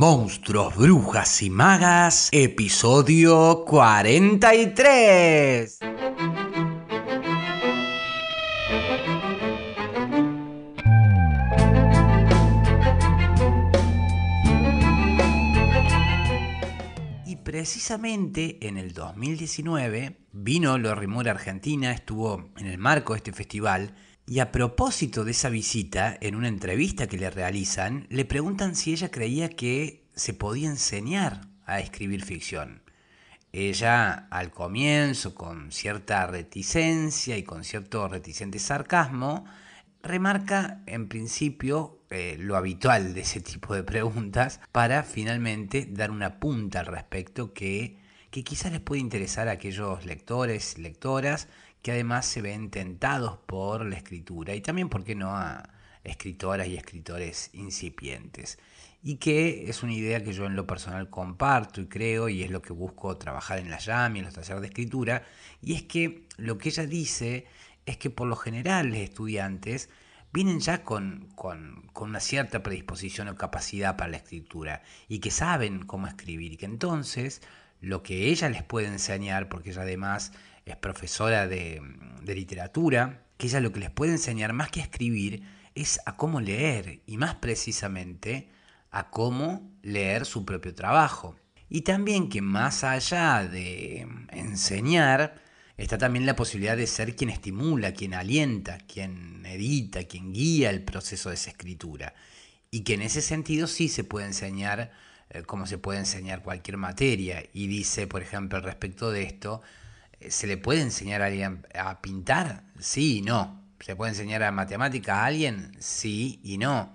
Monstruos, Brujas y Magas, episodio 43. Y precisamente en el 2019 vino Lori Moore a Argentina, estuvo en el marco de este festival y a propósito de esa visita, en una entrevista que le realizan, le preguntan si ella creía que se podía enseñar a escribir ficción. Ella, al comienzo, con cierta reticencia y con cierto reticente sarcasmo, remarca en principio eh, lo habitual de ese tipo de preguntas para finalmente dar una punta al respecto que, que quizás les puede interesar a aquellos lectores, lectoras que además se ven tentados por la escritura y también, ¿por qué no?, a escritoras y escritores incipientes. Y que es una idea que yo en lo personal comparto y creo y es lo que busco trabajar en la YAM y en los talleres de escritura, y es que lo que ella dice es que por lo general los estudiantes vienen ya con, con, con, una cierta predisposición o capacidad para la escritura y que saben cómo escribir y que entonces lo que ella les puede enseñar, porque ella además es profesora de, literatura, que ella lo que les puede enseñar más que a escribir es a cómo leer y más precisamente a cómo leer su propio trabajo. Y también que más allá de enseñar, está también la posibilidad de ser quien estimula, quien alienta, quien edita, quien guía el proceso de esa escritura. Y que en ese sentido sí se puede enseñar eh, como se puede enseñar cualquier materia. Y dice, por ejemplo, respecto de esto, ¿Se le puede enseñar a alguien a pintar? Sí y no. ¿Se puede enseñar a matemática a alguien? Sí y no.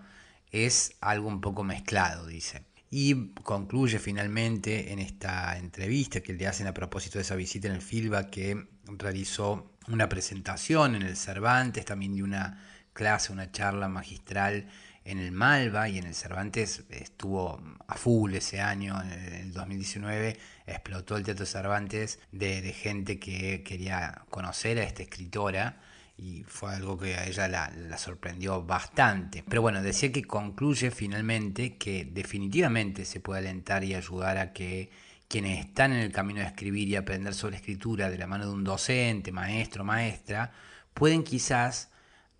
Es algo un poco mezclado, dice. Y concluye finalmente en esta entrevista que le hacen a propósito de esa visita en el FILBA que realizó una presentación en el Cervantes, también de una clase, una charla magistral en el Malva y en el Cervantes estuvo a full ese año, en el 2019 explotó el Teatro Cervantes de, gente que quería conocer a esta escritora y fue algo que a ella la, la, sorprendió bastante. Pero bueno, decía que concluye finalmente que definitivamente se puede alentar y ayudar a que quienes están en el camino de escribir y aprender sobre escritura de la mano de un docente, maestro, maestra, pueden quizás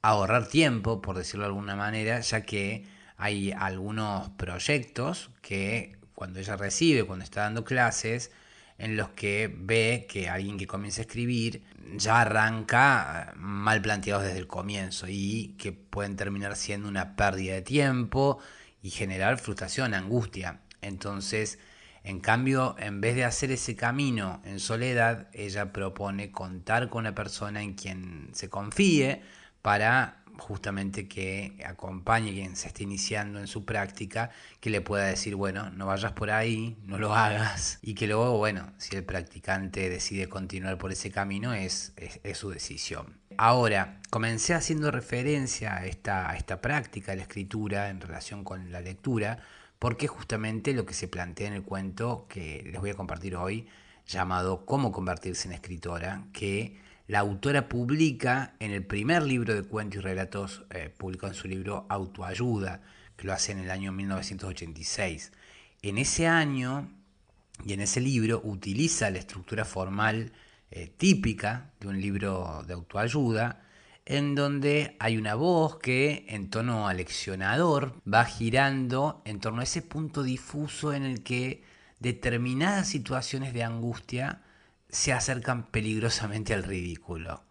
ahorrar tiempo, por decirlo de alguna manera, ya que hay algunos proyectos que cuando ella recibe, cuando está dando clases, en los que ve que alguien que comienza a escribir ya arranca eh, mal planteados desde el comienzo y que pueden terminar siendo una pérdida de tiempo y generar frustración, angustia. Entonces, en cambio, en vez de hacer ese camino en soledad, ella propone contar con una persona en quien se confíe, para justamente que acompañe quien se esté iniciando en su práctica, que le pueda decir, bueno, no vayas por ahí, no lo hagas, y que luego, bueno, si el practicante decide continuar por ese camino, es, es, su decisión. Ahora, comencé haciendo referencia a esta, a esta práctica de la escritura en relación con la lectura, porque justamente lo que se plantea en el cuento que les voy a compartir hoy, llamado Cómo convertirse en escritora, que la autora publica en el primer libro de cuentos y relatos, eh, publicó en su libro Autoayuda, que lo hace en el año 1986. En ese año y en ese libro utiliza la estructura formal eh, típica de un libro de autoayuda, en donde hay una voz que en tono aleccionador va girando en torno a ese punto difuso en el que determinadas situaciones de angustia se acercan peligrosamente al ridículo.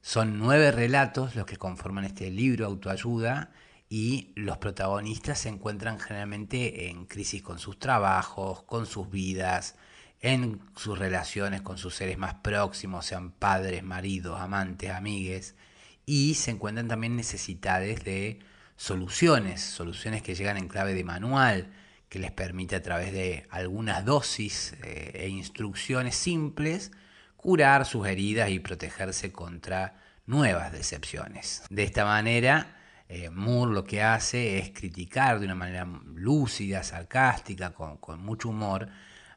Son nueve relatos los que conforman este libro autoayuda y los protagonistas se encuentran generalmente en crisis con sus trabajos, con sus vidas, en sus relaciones con sus seres más próximos, sean padres, maridos, amantes, amigues, y se encuentran también necesidades de soluciones, soluciones que llegan en clave de manual, que les permite a través de algunas dosis eh, e instrucciones simples curar sus heridas y protegerse contra nuevas decepciones. De esta manera, eh, Moore lo que hace es criticar de una manera lúcida, sarcástica, con, con mucho humor,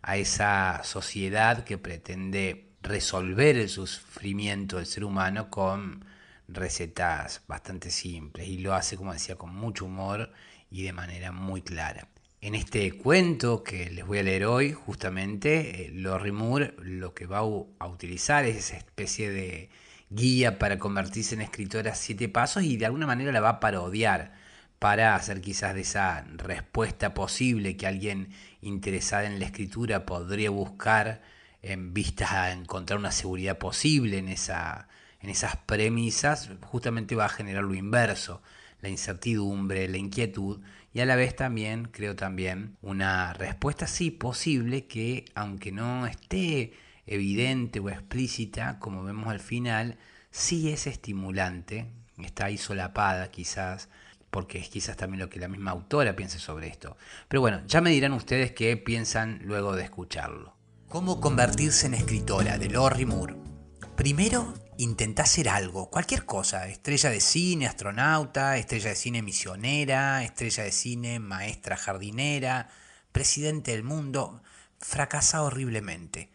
a esa sociedad que pretende resolver el sufrimiento del ser humano con recetas bastante simples y lo hace, como decía, con mucho humor y de manera muy clara. En este cuento que les voy a leer hoy, justamente, eh, Lori Moore lo que va a utilizar es esa especie de guía para convertirse en escritora siete pasos y de alguna manera la va a parodiar para hacer quizás de esa respuesta posible que alguien interesado en la escritura podría buscar en vistas a encontrar una seguridad posible en, esa, en esas premisas, justamente va a generar lo inverso, la incertidumbre, la inquietud y a la vez también, creo también, una respuesta sí posible que aunque no esté evidente o explícita, como vemos al final, sí es estimulante, está ahí solapada quizás, porque es quizás también lo que la misma autora piense sobre esto. Pero bueno, ya me dirán ustedes qué piensan luego de escucharlo. ¿Cómo convertirse en escritora? de Lori Moore. Primero, intenta hacer algo, cualquier cosa, estrella de cine, astronauta, estrella de cine misionera, estrella de cine, maestra jardinera, presidente del mundo, fracasa horriblemente.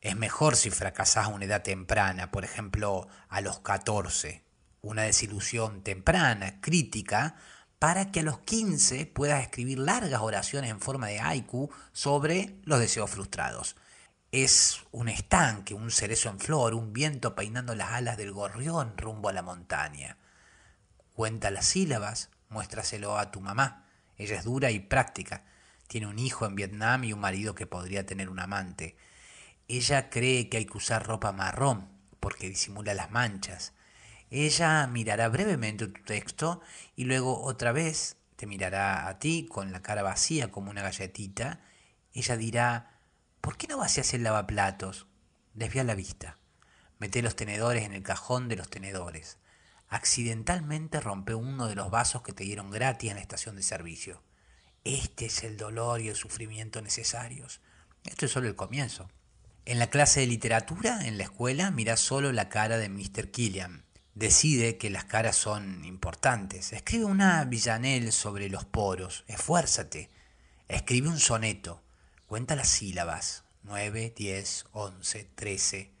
Es mejor si fracasás a una edad temprana, por ejemplo, a los 14, una desilusión temprana, crítica, para que a los 15 puedas escribir largas oraciones en forma de haiku sobre los deseos frustrados. Es un estanque, un cerezo en flor, un viento peinando las alas del gorrión rumbo a la montaña. Cuenta las sílabas, muéstraselo a tu mamá. Ella es dura y práctica. Tiene un hijo en Vietnam y un marido que podría tener un amante. Ella cree que hay que usar ropa marrón porque disimula las manchas. Ella mirará brevemente tu texto y luego otra vez te mirará a ti con la cara vacía como una galletita. Ella dirá, ¿por qué no vacías el lavaplatos? Desvía la vista. Mete los tenedores en el cajón de los tenedores. Accidentalmente rompe uno de los vasos que te dieron gratis en la estación de servicio. Este es el dolor y el sufrimiento necesarios. Esto es solo el comienzo. En la clase de literatura, en la escuela, mira solo la cara de Mr. Killian. Decide que las caras son importantes. Escribe una villanel sobre los poros. Esfuérzate. Escribe un soneto. Cuenta las sílabas. 9, 10, 11, 13,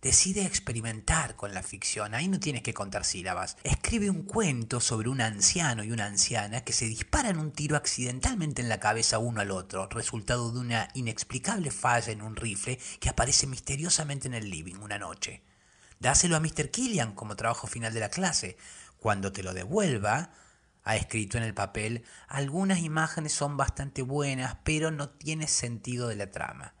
Decide experimentar con la ficción, ahí no tienes que contar sílabas. Escribe un cuento sobre un anciano y una anciana que se disparan un tiro accidentalmente en la cabeza uno al otro, resultado de una inexplicable falla en un rifle que aparece misteriosamente en el living una noche. Dáselo a Mr. Killian como trabajo final de la clase. Cuando te lo devuelva, ha escrito en el papel, algunas imágenes son bastante buenas, pero no tiene sentido de la trama.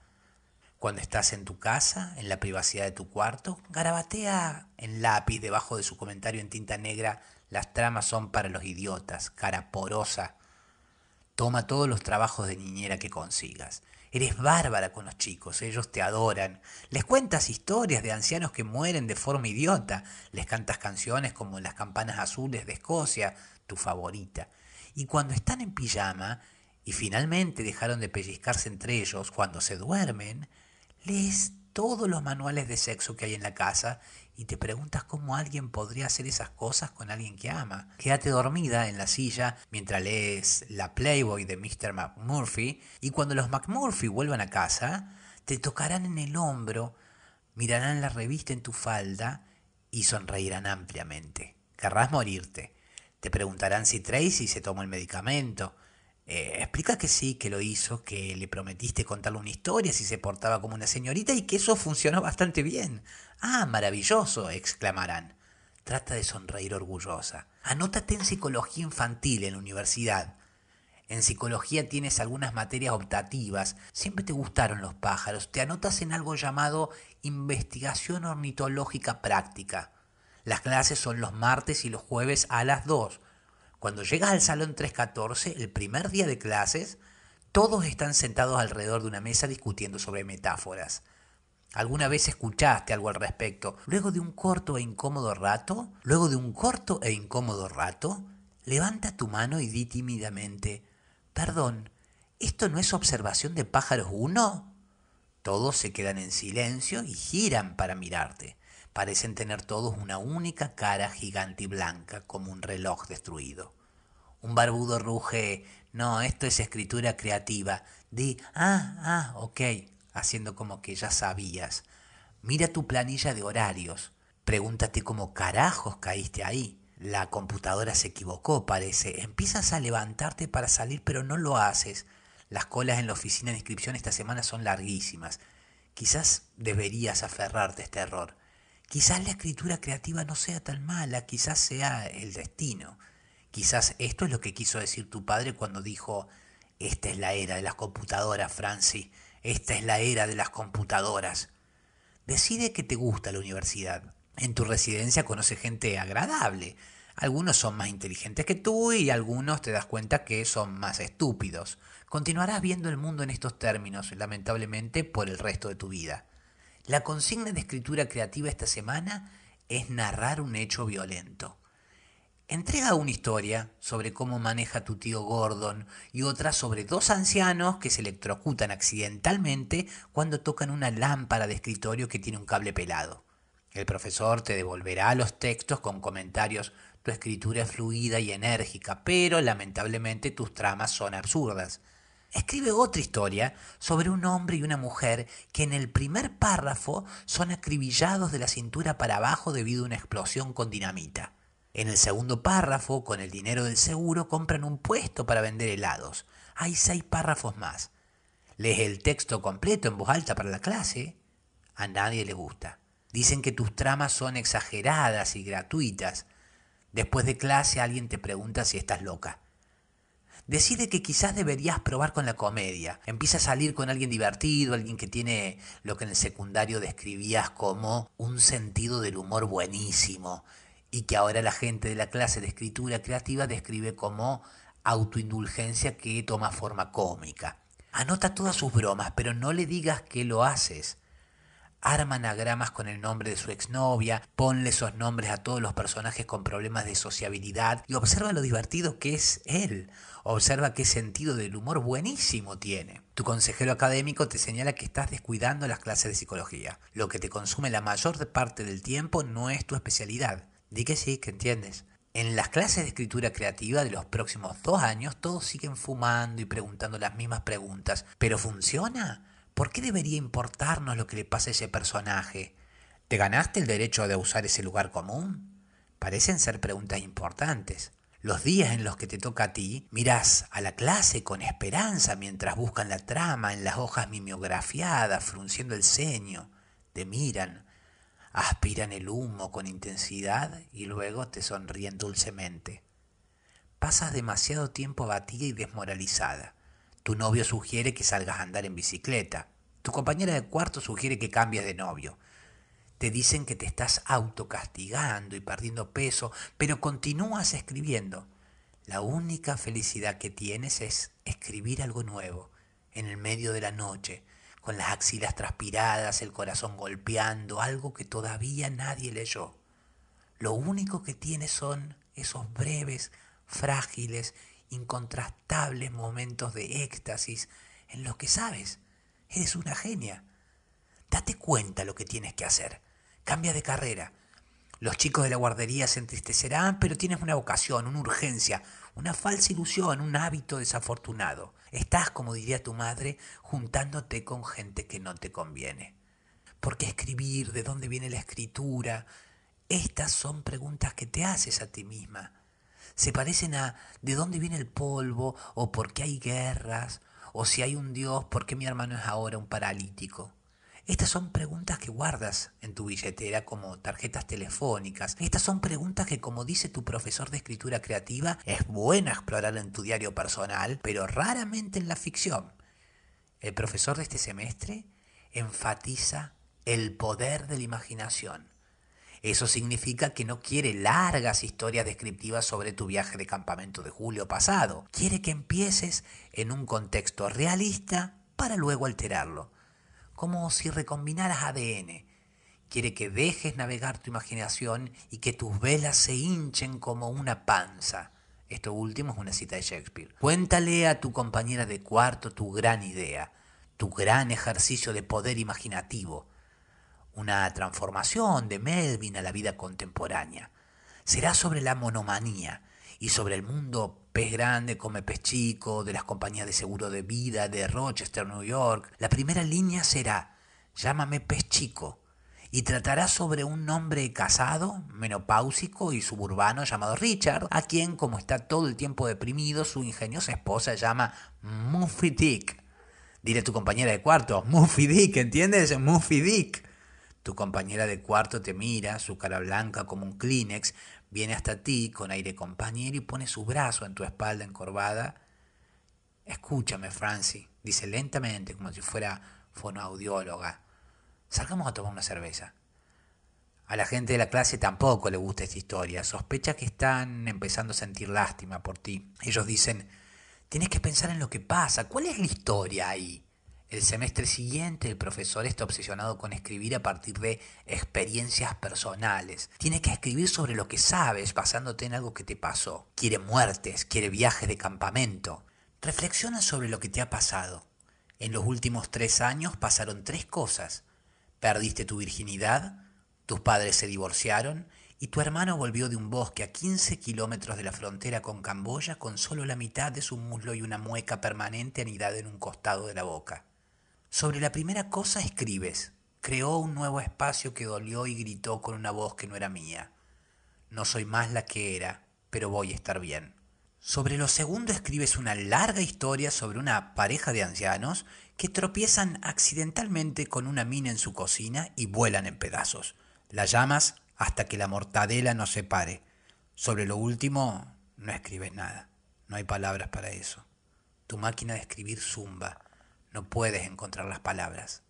Cuando estás en tu casa, en la privacidad de tu cuarto, garabatea en lápiz debajo de su comentario en tinta negra, las tramas son para los idiotas, cara porosa. Toma todos los trabajos de niñera que consigas. Eres bárbara con los chicos, ellos te adoran. Les cuentas historias de ancianos que mueren de forma idiota. Les cantas canciones como Las campanas azules de Escocia, tu favorita. Y cuando están en pijama y finalmente dejaron de pellizcarse entre ellos, cuando se duermen, lees todos los manuales de sexo que hay en la casa y te preguntas cómo alguien podría hacer esas cosas con alguien que ama. Quédate dormida en la silla mientras lees la Playboy de Mr. McMurphy y cuando los McMurphy vuelvan a casa, te tocarán en el hombro, mirarán la revista en tu falda y sonreirán ampliamente. Querrás morirte. Te preguntarán si Tracy se tomó el medicamento, eh, explica que sí, que lo hizo, que le prometiste contarle una historia si se portaba como una señorita y que eso funcionó bastante bien. Ah, maravilloso, exclamarán. Trata de sonreír orgullosa. Anótate en psicología infantil en la universidad. En psicología tienes algunas materias optativas. Siempre te gustaron los pájaros. Te anotas en algo llamado investigación ornitológica práctica. Las clases son los martes y los jueves a las 2. Cuando llegas al salón 314, el primer día de clases, todos están sentados alrededor de una mesa discutiendo sobre metáforas. ¿Alguna vez escuchaste algo al respecto? Luego de un corto e incómodo rato, luego de un corto e incómodo rato, levanta tu mano y di tímidamente, perdón, ¿esto no es observación de pájaros 1? Todos se quedan en silencio y giran para mirarte. Parecen tener todos una única cara gigante y blanca como un reloj destruido. Un barbudo ruge, no, esto es escritura creativa. Di, ah, ah, ok, haciendo como que ya sabías. Mira tu planilla de horarios. Pregúntate cómo carajos caíste ahí. La computadora se equivocó, parece. Empiezas a levantarte para salir, pero no lo haces. Las colas en la oficina de inscripción esta semana son larguísimas. Quizás deberías aferrarte a este error. Quizás la escritura creativa no sea tan mala, quizás sea el destino. Quizás esto es lo que quiso decir tu padre cuando dijo, esta es la era de las computadoras, Francis, esta es la era de las computadoras. Decide que te gusta la universidad. En tu residencia conoce gente agradable. Algunos son más inteligentes que tú y algunos te das cuenta que son más estúpidos. Continuarás viendo el mundo en estos términos, lamentablemente, por el resto de tu vida. La consigna de escritura creativa esta semana es narrar un hecho violento. Entrega una historia sobre cómo maneja tu tío Gordon y otra sobre dos ancianos que se electrocutan accidentalmente cuando tocan una lámpara de escritorio que tiene un cable pelado. El profesor te devolverá los textos con comentarios tu escritura es fluida y enérgica, pero lamentablemente tus tramas son absurdas. Escribe otra historia sobre un hombre y una mujer que en el primer párrafo son acribillados de la cintura para abajo debido a una explosión con dinamita. En el segundo párrafo, con el dinero del seguro, compran un puesto para vender helados. Hay seis párrafos más. Lees el texto completo en voz alta para la clase. A nadie le gusta. Dicen que tus tramas son exageradas y gratuitas. Después de clase alguien te pregunta si estás loca. Decide que quizás deberías probar con la comedia. Empieza a salir con alguien divertido, alguien que tiene lo que en el secundario describías como un sentido del humor buenísimo y que ahora la gente de la clase de escritura creativa describe como autoindulgencia que toma forma cómica. Anota todas sus bromas, pero no le digas que lo haces. Arma anagramas con el nombre de su exnovia, ponle esos nombres a todos los personajes con problemas de sociabilidad y observa lo divertido que es él. Observa qué sentido del humor buenísimo tiene. Tu consejero académico te señala que estás descuidando las clases de psicología. Lo que te consume la mayor parte del tiempo no es tu especialidad. Di que sí, que entiendes. En las clases de escritura creativa de los próximos dos años todos siguen fumando y preguntando las mismas preguntas. ¿Pero funciona? ¿Por qué debería importarnos lo que le pasa a ese personaje? ¿Te ganaste el derecho de usar ese lugar común? Parecen ser preguntas importantes. Los días en los que te toca a ti, miras a la clase con esperanza mientras buscan la trama en las hojas mimeografiadas, frunciendo el ceño. Te miran, aspiran el humo con intensidad y luego te sonríen dulcemente. Pasas demasiado tiempo abatida y desmoralizada. Tu novio sugiere que salgas a andar en bicicleta. Tu compañera de cuarto sugiere que cambies de novio. Te dicen que te estás autocastigando y perdiendo peso, pero continúas escribiendo. La única felicidad que tienes es escribir algo nuevo, en el medio de la noche, con las axilas transpiradas, el corazón golpeando, algo que todavía nadie leyó. Lo único que tienes son esos breves, frágiles, incontrastables momentos de éxtasis en los que sabes, eres una genia. Date cuenta lo que tienes que hacer. Cambia de carrera. Los chicos de la guardería se entristecerán, pero tienes una vocación, una urgencia, una falsa ilusión, un hábito desafortunado. Estás, como diría tu madre, juntándote con gente que no te conviene. ¿Por qué escribir? ¿De dónde viene la escritura? Estas son preguntas que te haces a ti misma. Se parecen a ¿de dónde viene el polvo? o ¿por qué hay guerras? o si hay un Dios, ¿por qué mi hermano es ahora un paralítico? Estas son preguntas que guardas en tu billetera como tarjetas telefónicas. Estas son preguntas que, como dice tu profesor de escritura creativa, es buena explorar en tu diario personal, pero raramente en la ficción. El profesor de este semestre enfatiza el poder de la imaginación. Eso significa que no quiere largas historias descriptivas sobre tu viaje de campamento de julio pasado. Quiere que empieces en un contexto realista para luego alterarlo como si recombinaras ADN. Quiere que dejes navegar tu imaginación y que tus velas se hinchen como una panza. Esto último es una cita de Shakespeare. Cuéntale a tu compañera de cuarto tu gran idea, tu gran ejercicio de poder imaginativo, una transformación de Melvin a la vida contemporánea. Será sobre la monomanía y sobre el mundo pez grande come pez chico, de las compañías de seguro de vida de Rochester, New York. La primera línea será, llámame pez chico. y tratará sobre un hombre casado, menopáusico y suburbano llamado Richard, a quien, como está todo el tiempo deprimido, su ingeniosa esposa llama Muffy Dick. Dile a tu compañera de cuarto, Muffy Dick, ¿entiendes? Muffy Dick. Tu compañera de cuarto te mira, su cara blanca como un Kleenex, viene hasta ti con aire compañero y pone su brazo en tu espalda encorvada. Escúchame, Francie, dice lentamente, como si fuera fonoaudióloga. Salgamos a tomar una cerveza. A la gente de la clase tampoco le gusta esta historia. Sospecha que están empezando a sentir lástima por ti. Ellos dicen, tienes que pensar en lo que pasa. ¿Cuál es la historia ahí? El semestre siguiente el profesor está obsesionado con escribir a partir de experiencias personales. Tiene que escribir sobre lo que sabes basándote en algo que te pasó. Quiere muertes, quiere viajes de campamento. Reflexiona sobre lo que te ha pasado. En los últimos tres años pasaron tres cosas. Perdiste tu virginidad, tus padres se divorciaron y tu hermano volvió de un bosque a 15 kilómetros de la frontera con Camboya con solo la mitad de su muslo y una mueca permanente anidada en un costado de la boca. Sobre la primera cosa escribes. Creó un nuevo espacio que dolió y gritó con una voz que no era mía. No soy más la que era, pero voy a estar bien. Sobre lo segundo escribes una larga historia sobre una pareja de ancianos que tropiezan accidentalmente con una mina en su cocina y vuelan en pedazos. La llamas hasta que la mortadela nos separe. Sobre lo último no escribes nada. No hay palabras para eso. Tu máquina de escribir zumba. No puedes encontrar las palabras.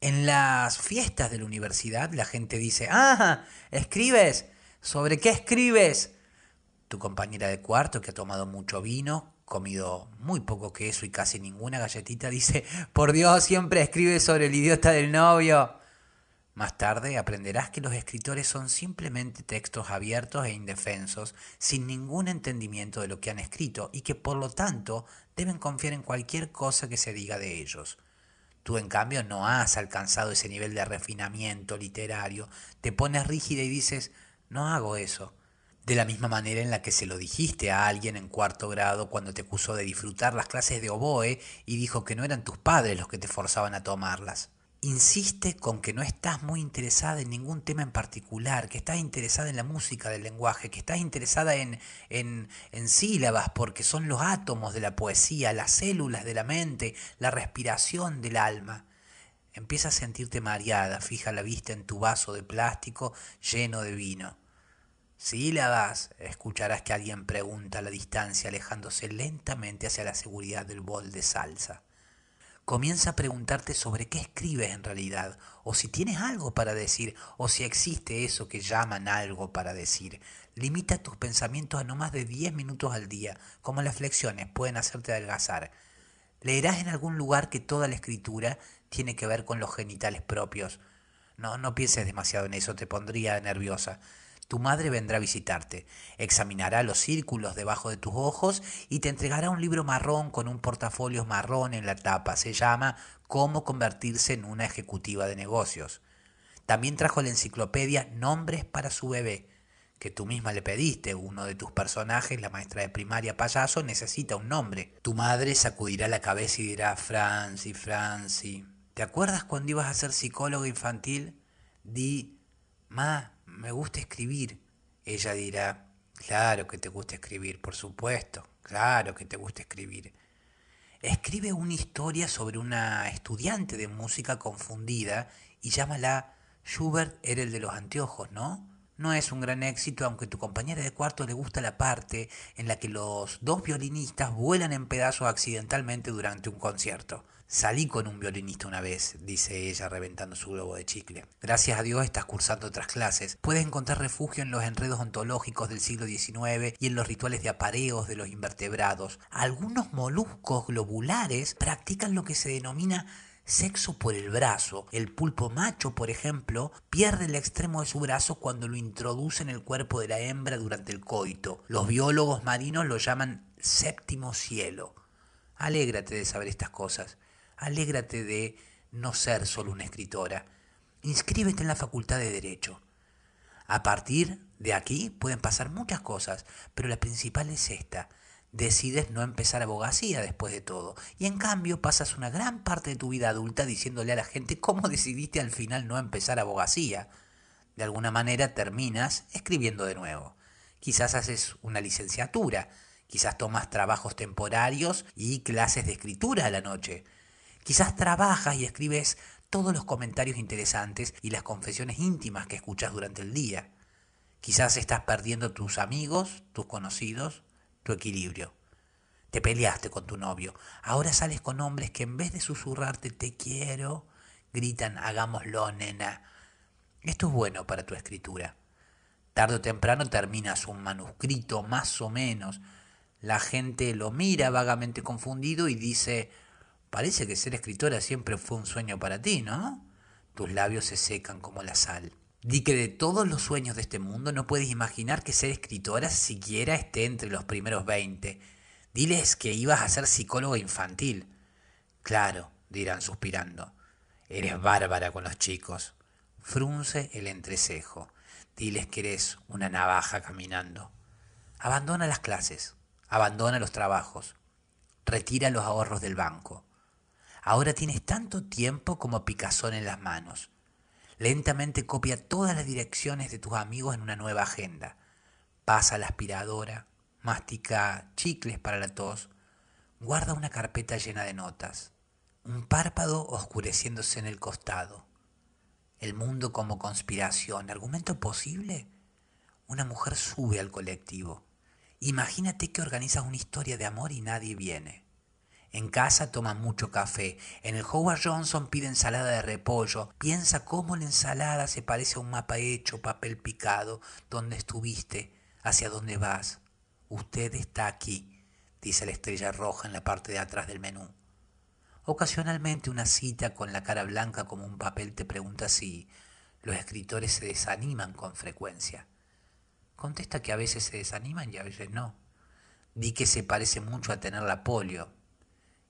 En las fiestas de la universidad la gente dice, ah, escribes. ¿Sobre qué escribes? tu compañera de cuarto que ha tomado mucho vino, comido muy poco queso y casi ninguna galletita, dice, por Dios, siempre escribe sobre el idiota del novio. Más tarde aprenderás que los escritores son simplemente textos abiertos e indefensos, sin ningún entendimiento de lo que han escrito y que por lo tanto deben confiar en cualquier cosa que se diga de ellos. Tú en cambio no has alcanzado ese nivel de refinamiento literario, te pones rígida y dices, no hago eso de la misma manera en la que se lo dijiste a alguien en cuarto grado cuando te acusó de disfrutar las clases de oboe y dijo que no eran tus padres los que te forzaban a tomarlas. Insiste con que no estás muy interesada en ningún tema en particular, que estás interesada en la música del lenguaje, que estás interesada en, en, en sílabas porque son los átomos de la poesía, las células de la mente, la respiración del alma. Empieza a sentirte mareada, fija la vista en tu vaso de plástico lleno de vino. Sílabas, escucharás que alguien pregunta a la distancia alejándose lentamente hacia la seguridad del bol de salsa. Comienza a preguntarte sobre qué escribes en realidad, o si tienes algo para decir, o si existe eso que llaman algo para decir. Limita tus pensamientos a no más de 10 minutos al día, como las flexiones pueden hacerte adelgazar. Leerás en algún lugar que toda la escritura tiene que ver con los genitales propios. No, no pienses demasiado en eso, te pondría nerviosa. Tu madre vendrá a visitarte, examinará los círculos debajo de tus ojos y te entregará un libro marrón con un portafolio marrón en la tapa. Se llama Cómo convertirse en una ejecutiva de negocios. También trajo la enciclopedia Nombres para su bebé, que tú misma le pediste. Uno de tus personajes, la maestra de primaria payaso, necesita un nombre. Tu madre sacudirá la cabeza y dirá, Franci, Franci. ¿Te acuerdas cuando ibas a ser psicólogo infantil? Di, ma, me gusta escribir. Ella dirá, claro que te gusta escribir, por supuesto, claro que te gusta escribir. Escribe una historia sobre una estudiante de música confundida y llámala Schubert era el de los anteojos, ¿no? No es un gran éxito, aunque tu compañera de cuarto le gusta la parte en la que los dos violinistas vuelan en pedazos accidentalmente durante un concierto. Salí con un violinista una vez, dice ella reventando su globo de chicle. Gracias a Dios estás cursando otras clases. Puedes encontrar refugio en los enredos ontológicos del siglo XIX y en los rituales de apareos de los invertebrados. Algunos moluscos globulares practican lo que se denomina sexo por el brazo. El pulpo macho, por ejemplo, pierde el extremo de su brazo cuando lo introduce en el cuerpo de la hembra durante el coito. Los biólogos marinos lo llaman séptimo cielo. Alégrate de saber estas cosas. Alégrate de no ser solo una escritora. Inscríbete en la Facultad de Derecho. A partir de aquí pueden pasar muchas cosas, pero la principal es esta. decides no empezar abogacía después de todo. Y en cambio pasas una gran parte de tu vida adulta diciéndole a la gente cómo decidiste al final no empezar abogacía. De alguna manera terminas escribiendo de nuevo. Quizás haces una licenciatura, quizás tomas trabajos temporarios y clases de escritura a la noche. Quizás trabajas y escribes todos los comentarios interesantes y las confesiones íntimas que escuchas durante el día. Quizás estás perdiendo tus amigos, tus conocidos, tu equilibrio. Te peleaste con tu novio. Ahora sales con hombres que en vez de susurrarte te quiero, gritan hagámoslo, nena. Esto es bueno para tu escritura. Tarde o temprano terminas un manuscrito, más o menos. La gente lo mira vagamente confundido y dice, parece que ser escritora siempre fue un sueño para ti, ¿no? Tus labios se secan como la sal. Di que de todos los sueños de este mundo no puedes imaginar que ser escritora siquiera esté entre los primeros 20. Diles que ibas a ser psicólogo infantil. Claro, dirán suspirando. Eres bárbara con los chicos. Frunce el entrecejo. Diles que eres una navaja caminando. Abandona las clases. Abandona los trabajos. Retira los ahorros del banco. Ahora tienes tanto tiempo como picazón en las manos. Lentamente copia todas las direcciones de tus amigos en una nueva agenda. Pasa la aspiradora, mastica chicles para la tos, guarda una carpeta llena de notas, un párpado oscureciéndose en el costado. El mundo como conspiración, argumento posible. Una mujer sube al colectivo. Imagínate que organizas una historia de amor y nadie viene. En casa toma mucho café. En el Howard Johnson pide ensalada de repollo. Piensa cómo la ensalada se parece a un mapa hecho, papel picado. ¿Dónde estuviste? ¿Hacia dónde vas? Usted está aquí, dice la estrella roja en la parte de atrás del menú. Ocasionalmente una cita con la cara blanca como un papel te pregunta si los escritores se desaniman con frecuencia. Contesta que a veces se desaniman y a veces no. Di que se parece mucho a tener la polio,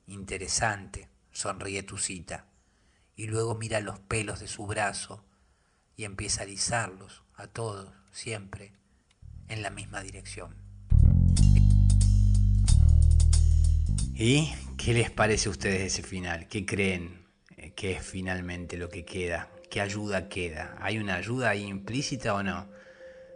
Interesante, sonríe tu cita, y luego mira los pelos de su brazo y empieza a alisarlos a todos, siempre, en la misma dirección. ¿Y qué les parece a ustedes ese final? ¿Qué creen que es finalmente lo que queda? ¿Qué ayuda queda? ¿Hay una ayuda ahí implícita o no?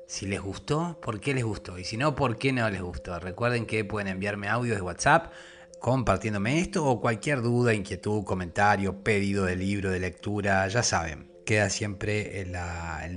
Si les gustó, ¿por qué les gustó? Y si no, ¿por qué no les gustó? Recuerden que pueden enviarme audios de WhatsApp compartiéndome esto o cualquier duda, inquietud, comentario, pedido de libro, de lectura, ya saben. Queda siempre el,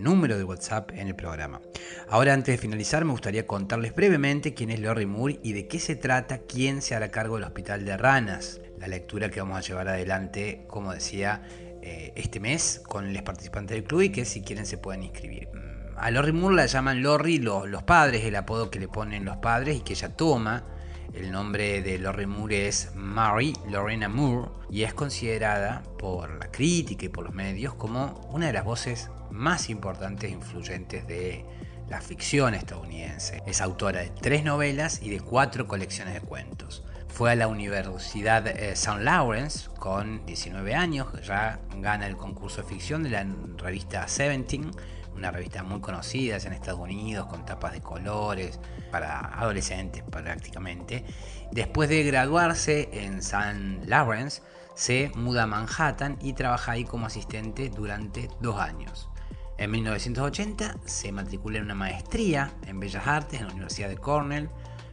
número de WhatsApp en el programa. Ahora, antes de finalizar, me gustaría contarles brevemente quién es Lori Moore y de qué se trata, quién se hará cargo del Hospital de Ranas. La lectura que vamos a llevar adelante, como decía, eh, este mes con los participantes del club y que si quieren se pueden inscribir. Mm, a Lori Moore la llaman Lori los padres, el apodo que le ponen los padres y que ella toma el nombre de Lori Moore es Mary Lorena Moore y es considerada por la crítica y por los medios como una de las voces más importantes e influyentes de la ficción estadounidense. Es autora de tres novelas y de cuatro colecciones de cuentos. Fue a la Universidad eh, St. Lawrence con 19 años, ya gana el concurso de ficción de la revista Seventeen una revista muy conocida en Estados Unidos, con tapas de colores, para adolescentes prácticamente. Después de graduarse en St. Lawrence, se muda a Manhattan y trabaja ahí como asistente durante dos años. En 1980 se matricula en una maestría en Bellas Artes en la Universidad de Cornell.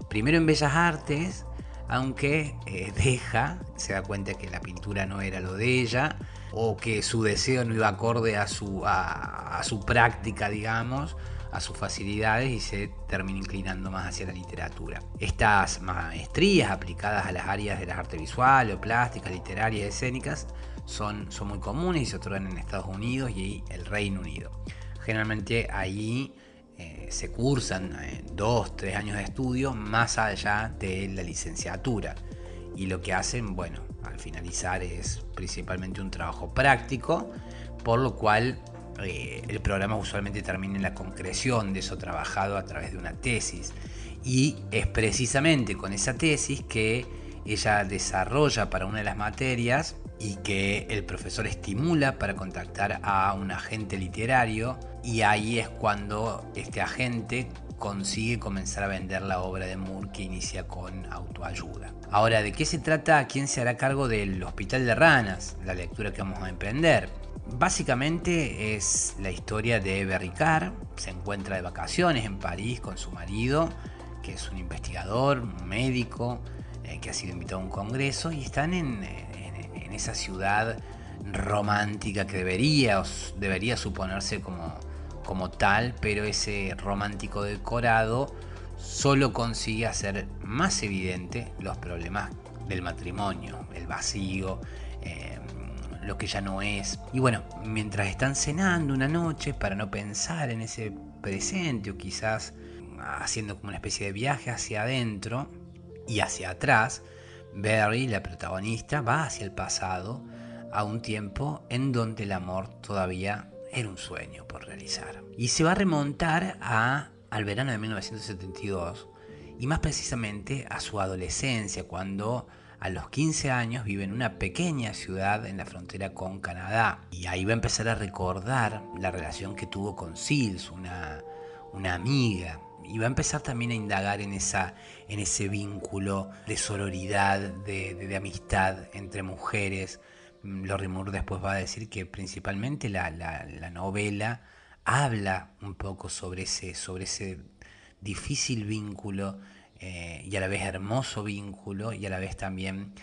Primero en Bellas Artes, aunque eh, deja, se da cuenta que la pintura no era lo de ella, o que su deseo no iba acorde a su, a, su práctica, digamos, a sus facilidades y se termina inclinando más hacia la literatura. Estas maestrías aplicadas a las áreas de las artes visuales, o plásticas, literarias, escénicas, son, son muy comunes y se otorgan en Estados Unidos y el Reino Unido. Generalmente ahí eh, se cursan eh, dos, tres años de estudio más allá de la licenciatura. Y lo que hacen, bueno, al finalizar es principalmente un trabajo práctico, por lo cual eh, el programa usualmente termina en la concreción de eso trabajado a través de una tesis. Y es precisamente con esa tesis que ella desarrolla para una de las materias y que el profesor estimula para contactar a un agente literario y ahí es cuando este agente consigue comenzar a vender la obra de Moore que inicia con autoayuda. Ahora, ¿de qué se trata? ¿Quién se hará cargo del Hospital de Ranas? La lectura que vamos a emprender. Básicamente es la historia de Berricard, se encuentra de vacaciones en París con su marido, que es un investigador, un médico, eh, que ha sido invitado a un congreso y están en, en esa ciudad romántica que debería, debería suponerse como, como tal, pero ese romántico decorado solo consigue hacer más evidente los problemas del matrimonio, el vacío, em, lo que ya no es. Y bueno, mientras están cenando una noche para no pensar en ese presente o quizás haciendo como una especie de viaje hacia adentro y hacia atrás, Barry, la protagonista, va hacia el pasado a un tiempo en donde el amor todavía era un sueño por realizar. Y se va a remontar a, al verano de 1972 y más precisamente a su adolescencia, cuando a los 15 años vive en una pequeña ciudad en la frontera con Canadá. Y ahí va a empezar a recordar la relación que tuvo con Sils, una, una amiga. Y va a empezar también a indagar en, esa, en ese vínculo de sororidad, de, amistad entre mujeres, Mm, Lori Moore después va a decir que principalmente la, novela habla un poco sobre ese, sobre ese difícil vínculo eh, y a la vez hermoso vínculo y a la vez también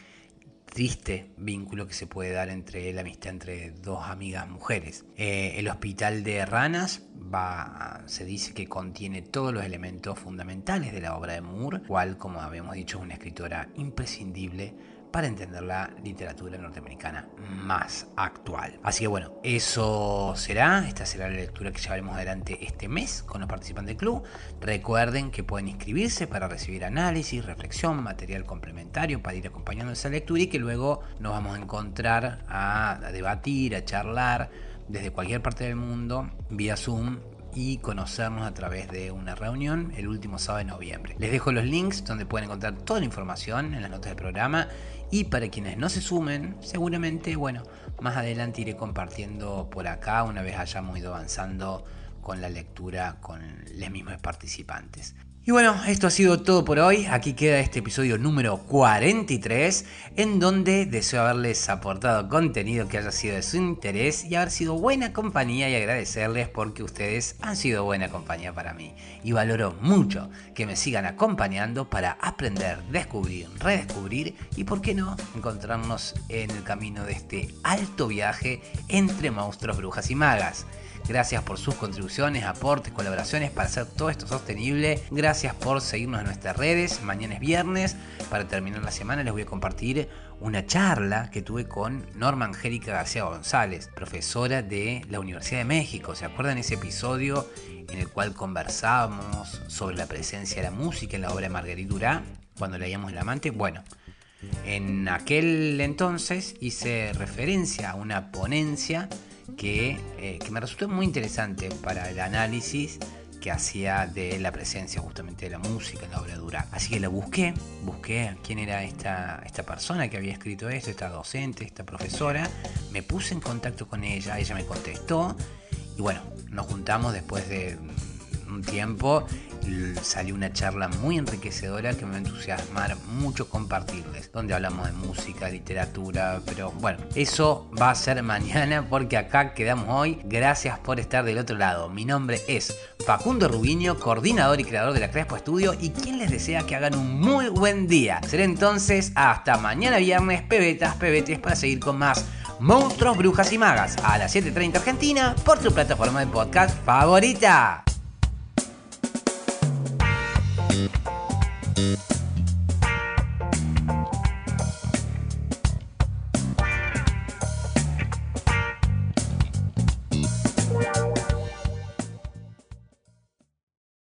triste vínculo que se puede dar entre la amistad entre dos amigas mujeres. Eh, el hospital de ranas va, se dice que contiene todos los elementos fundamentales de la obra de Moore, cual como habíamos dicho es una escritora imprescindible para entender la literatura norteamericana más actual. Así que bueno, eso será, esta será la lectura que llevaremos adelante este mes con los participantes del club. Recuerden que pueden inscribirse para recibir análisis, reflexión, material complementario para ir acompañando esa lectura y que luego nos vamos a encontrar a, debatir, a charlar desde cualquier parte del mundo vía Zoom y conocernos a través de una reunión el último sábado de noviembre. Les dejo los links donde pueden encontrar toda la información en las notas del programa y para quienes no se sumen, seguramente, bueno, más adelante iré compartiendo por acá una vez hayamos ido avanzando con la lectura con los mismos participantes. Y bueno, esto ha sido todo por hoy. Aquí queda este episodio número 43, en donde deseo haberles aportado contenido que haya sido de su interés y haber sido buena compañía y agradecerles porque ustedes han sido buena compañía para mí. Y valoro mucho que me sigan acompañando para aprender, descubrir, redescubrir y, por qué no, encontrarnos en el camino de este alto viaje entre monstruos, brujas y magas. Gracias por sus contribuciones, aportes, colaboraciones para hacer todo esto sostenible. Gracias por seguirnos en nuestras redes. Mañana es viernes. Para terminar la semana les voy a compartir una charla que tuve con Norma Angélica García González, profesora de la Universidad de México. ¿Se acuerdan ese episodio en el cual conversábamos sobre la presencia de la música en la obra de Marguerite Durá cuando leíamos El Amante? Bueno, en aquel entonces hice referencia a una ponencia eh, que, me resultó muy interesante para el análisis que hacía de la presencia justamente de la música en la obra dura. Así que la busqué, busqué quién era esta, esta persona que había escrito esto, esta docente, esta profesora, me puse en contacto con ella, ella me contestó y bueno, nos juntamos después de un tiempo salió una charla muy enriquecedora que me va a entusiasmar mucho compartirles, donde hablamos de música, literatura, pero bueno, eso va a ser mañana porque acá quedamos hoy. Gracias por estar del otro lado. Mi nombre es Facundo Rubiño, coordinador y creador de la Crespo Estudio y quien les desea que hagan un muy buen día. Será entonces hasta mañana viernes, pebetas, pebetes, para seguir con más Monstruos, Brujas y Magas a las 7.30 Argentina por tu plataforma de podcast favorita. Thank you.